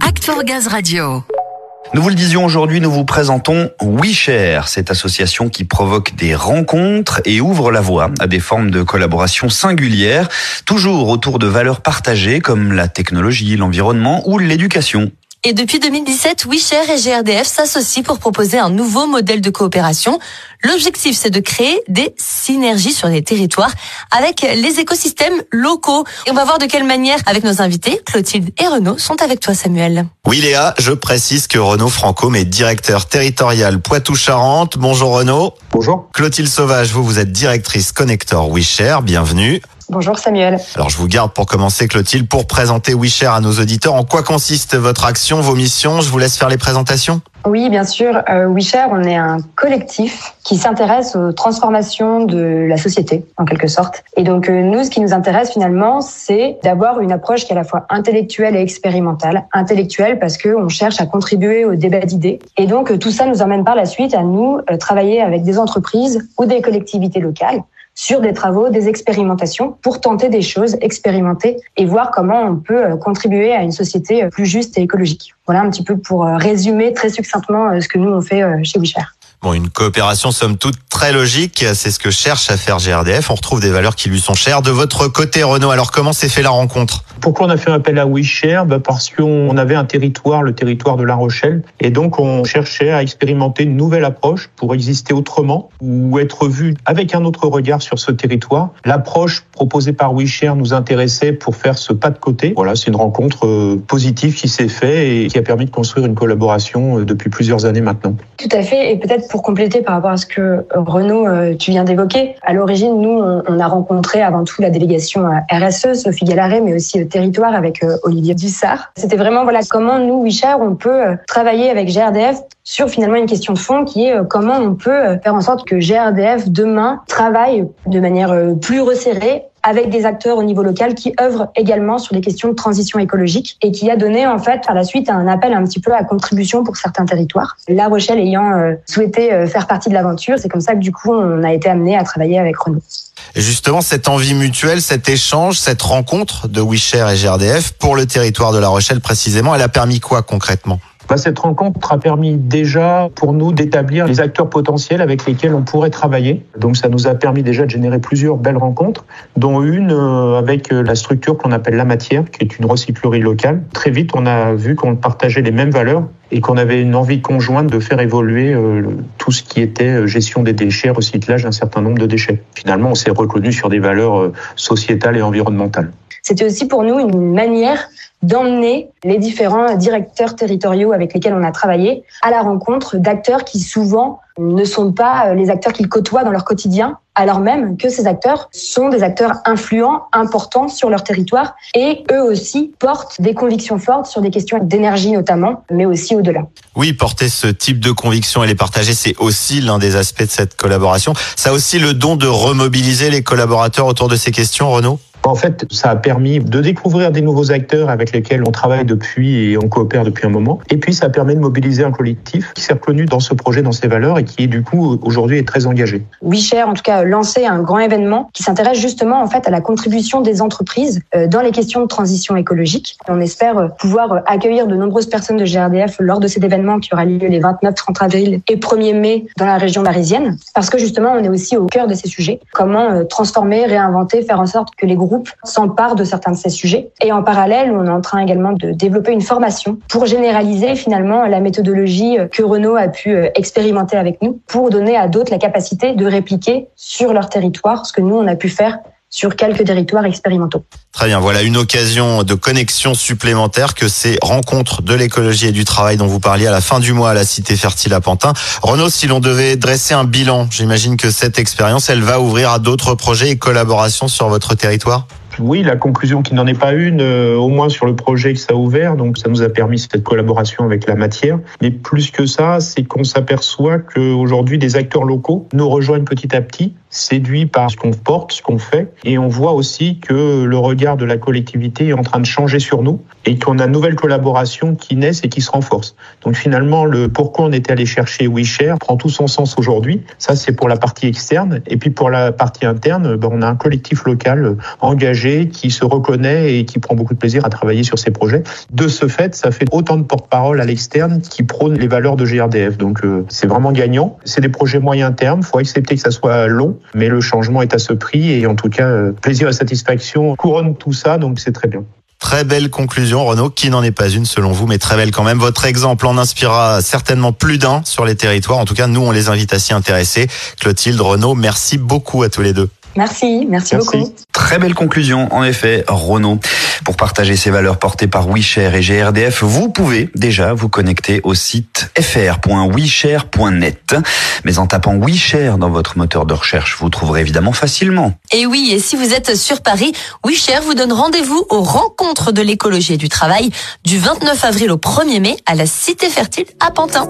Act Gaz Radio. Nous vous le disions aujourd'hui, nous vous présentons WeShare, cette association qui provoque des rencontres et ouvre la voie à des formes de collaboration singulières, toujours autour de valeurs partagées comme la technologie, l'environnement ou l'éducation. Et depuis 2017, WeShare et GRDF s'associent pour proposer un nouveau modèle de coopération. L'objectif, c'est de créer des synergies sur les territoires avec les écosystèmes locaux. Et on va voir de quelle manière, avec nos invités, Clotilde et Renaud, sont avec toi, Samuel. Oui, Léa, je précise que Renaud Franco est directeur territorial Poitou-Charentes. Bonjour Renaud. Bonjour. Clotilde Sauvage, vous, vous êtes directrice Connector WeShare. Bienvenue. Bonjour Samuel. Alors je vous garde pour commencer Clotilde pour présenter WeShare à nos auditeurs. En quoi consiste votre action, vos missions? Je vous laisse faire les présentations. Oui, bien sûr. Euh, WeShare, on est un collectif qui s'intéresse aux transformations de la société, en quelque sorte. Et donc euh, nous, ce qui nous intéresse finalement, c'est d'avoir une approche qui est à la fois intellectuelle et expérimentale. Intellectuelle parce qu'on cherche à contribuer au débat d'idées. Et donc euh, tout ça nous emmène par la suite à nous euh, travailler avec des entreprises ou des collectivités locales sur des travaux, des expérimentations pour tenter des choses, expérimenter et voir comment on peut euh, contribuer à une société euh, plus juste et écologique. Voilà un petit peu pour euh, résumer très succinctement ce que nous on fait chez WeShare. Bon, une coopération somme toute très logique, c'est ce que cherche à faire GRDF. On retrouve des valeurs qui lui sont chères. De votre côté, Renaud, alors comment s'est fait la rencontre? Pourquoi on a fait appel à WeShare bah Parce qu'on avait un territoire, le territoire de La Rochelle, et donc on cherchait à expérimenter une nouvelle approche pour exister autrement ou être vu avec un autre regard sur ce territoire. L'approche proposée par WeShare nous intéressait pour faire ce pas de côté. Voilà, c'est une rencontre euh, positive qui s'est faite et qui a permis de construire une collaboration euh, depuis plusieurs années maintenant. Tout à fait, et peut-être pour compléter par rapport à ce que Renaud, euh, tu viens d'évoquer, à l'origine, nous, on a rencontré avant tout la délégation RSE, Sophie Gallaret, mais aussi avec euh, Olivier Dussard. C'était vraiment, voilà, comment nous, Wichard, on peut euh, travailler avec GRDF sur finalement une question de fond qui est comment on peut faire en sorte que GRDF demain travaille de manière plus resserrée avec des acteurs au niveau local qui œuvrent également sur des questions de transition écologique et qui a donné en fait par la suite un appel un petit peu à contribution pour certains territoires. La Rochelle ayant euh, souhaité euh, faire partie de l'aventure, c'est comme ça que du coup on a été amené à travailler avec Renault. Et justement, cette envie mutuelle, cet échange, cette rencontre de WeShare et GRDF pour le territoire de La Rochelle précisément, elle a permis quoi concrètement? Bah, cette rencontre a permis déjà pour nous d'établir les acteurs potentiels avec lesquels on pourrait travailler. Donc ça nous a permis déjà de générer plusieurs belles rencontres, dont une euh, avec euh, la structure qu'on appelle La Matière, qui est une recyclerie locale. Très vite, on a vu qu'on partageait les mêmes valeurs et qu'on avait une envie conjointe de faire évoluer euh, tout ce qui était gestion des déchets, recyclage d'un certain nombre de déchets. Finalement, on s'est reconnu sur des valeurs sociétales et environnementales. C'était aussi pour nous une manière d'emmener les différents directeurs territoriaux avec lesquels on a travaillé à la rencontre d'acteurs qui souvent ne sont pas euh, les acteurs qu'ils côtoient dans leur quotidien, alors même que ces acteurs sont des acteurs influents, importants sur leur territoire et eux aussi portent des convictions fortes sur des questions d'énergie notamment, mais aussi au-delà. Oui, porter ce type de convictions et les partager, c'est aussi l'un des aspects de cette collaboration. Ça a aussi le don de remobiliser les collaborateurs autour de ces questions, Renaud? En fait, ça a permis de découvrir des nouveaux acteurs avec lesquels on travaille depuis et on coopère depuis un moment. Et puis, ça permet de mobiliser un collectif qui s'est reconnu dans ce projet, dans ses valeurs et qui, du coup, aujourd'hui est très engagé. WeShare, en tout cas, a lancé un grand événement qui s'intéresse justement, en fait, à la contribution des entreprises euh, dans les questions de transition écologique. On espère euh, pouvoir euh, accueillir de nombreuses personnes de GRDF lors de cet événement qui aura lieu les 29, 30 avril et 1er mai dans la région parisienne. Parce que justement, on est aussi au cœur de ces sujets. Comment transformer, réinventer, faire en sorte que les groupes s'emparent de certains de ces sujets. Et en parallèle, on est en train également de développer une formation pour généraliser finalement la méthodologie que Renault a pu euh, expérimenter avec nous pour donner à d'autres la capacité de répliquer sur leur territoire ce que nous, on a pu faire sur quelques territoires expérimentaux. Très bien, voilà une occasion de connexion supplémentaire que ces rencontres de l'écologie et du travail dont vous parliez à la fin du mois à la Cité Fertile à Pantin. Renaud, si l'on devait dresser un bilan, j'imagine que cette expérience, elle va ouvrir à d'autres projets et collaborations sur votre territoire? Oui, la conclusion qui n'en est pas une, euh, au moins sur le projet que ça a ouvert, donc ça nous a permis cette collaboration avec la matière. Mais plus que ça, c'est qu'on s'aperçoit qu'aujourd'hui, des acteurs locaux nous rejoignent petit à petit séduits par ce qu'on porte, ce qu'on fait. Et on voit aussi que le regard de la collectivité est en train de changer sur nous et qu'on a de nouvelles collaborations qui naissent et qui se renforcent. Donc finalement, le pourquoi on était allé chercher WeShare prend tout son sens aujourd'hui. Ça, c'est pour la partie externe. Et puis pour la partie interne, ben, on a un collectif local engagé qui se reconnaît et qui prend beaucoup de plaisir à travailler sur ces projets. De ce fait, ça fait autant de porte-parole à l'externe qui prônent les valeurs de GRDF. Donc euh, c'est vraiment gagnant. C'est des projets moyen terme. Il faut accepter que ça soit long, mais le changement est à ce prix. Et en tout cas, euh, plaisir et satisfaction couronne tout ça. Donc c'est très bien. Très belle conclusion, Renaud, qui n'en est pas une selon vous, mais très belle quand même. Votre exemple en inspirera certainement plus d'un sur les territoires. En tout cas, nous, on les invite à s'y intéresser. Clotilde, Renaud, merci beaucoup à tous les deux. Merci, merci, beaucoup. Très belle conclusion, en effet, Renaud. Pour partager ces valeurs portées par WeShare et GRDF, vous pouvez déjà vous connecter au site fr.weshare.net. Mais en tapant WeShare dans votre moteur de recherche, vous trouverez évidemment facilement. Et oui, et si vous êtes sur Paris, WeShare vous donne rendez-vous aux rencontres de l'écologie et du travail du 29 avril au 1er mai à la Cité Fertile à Pantin.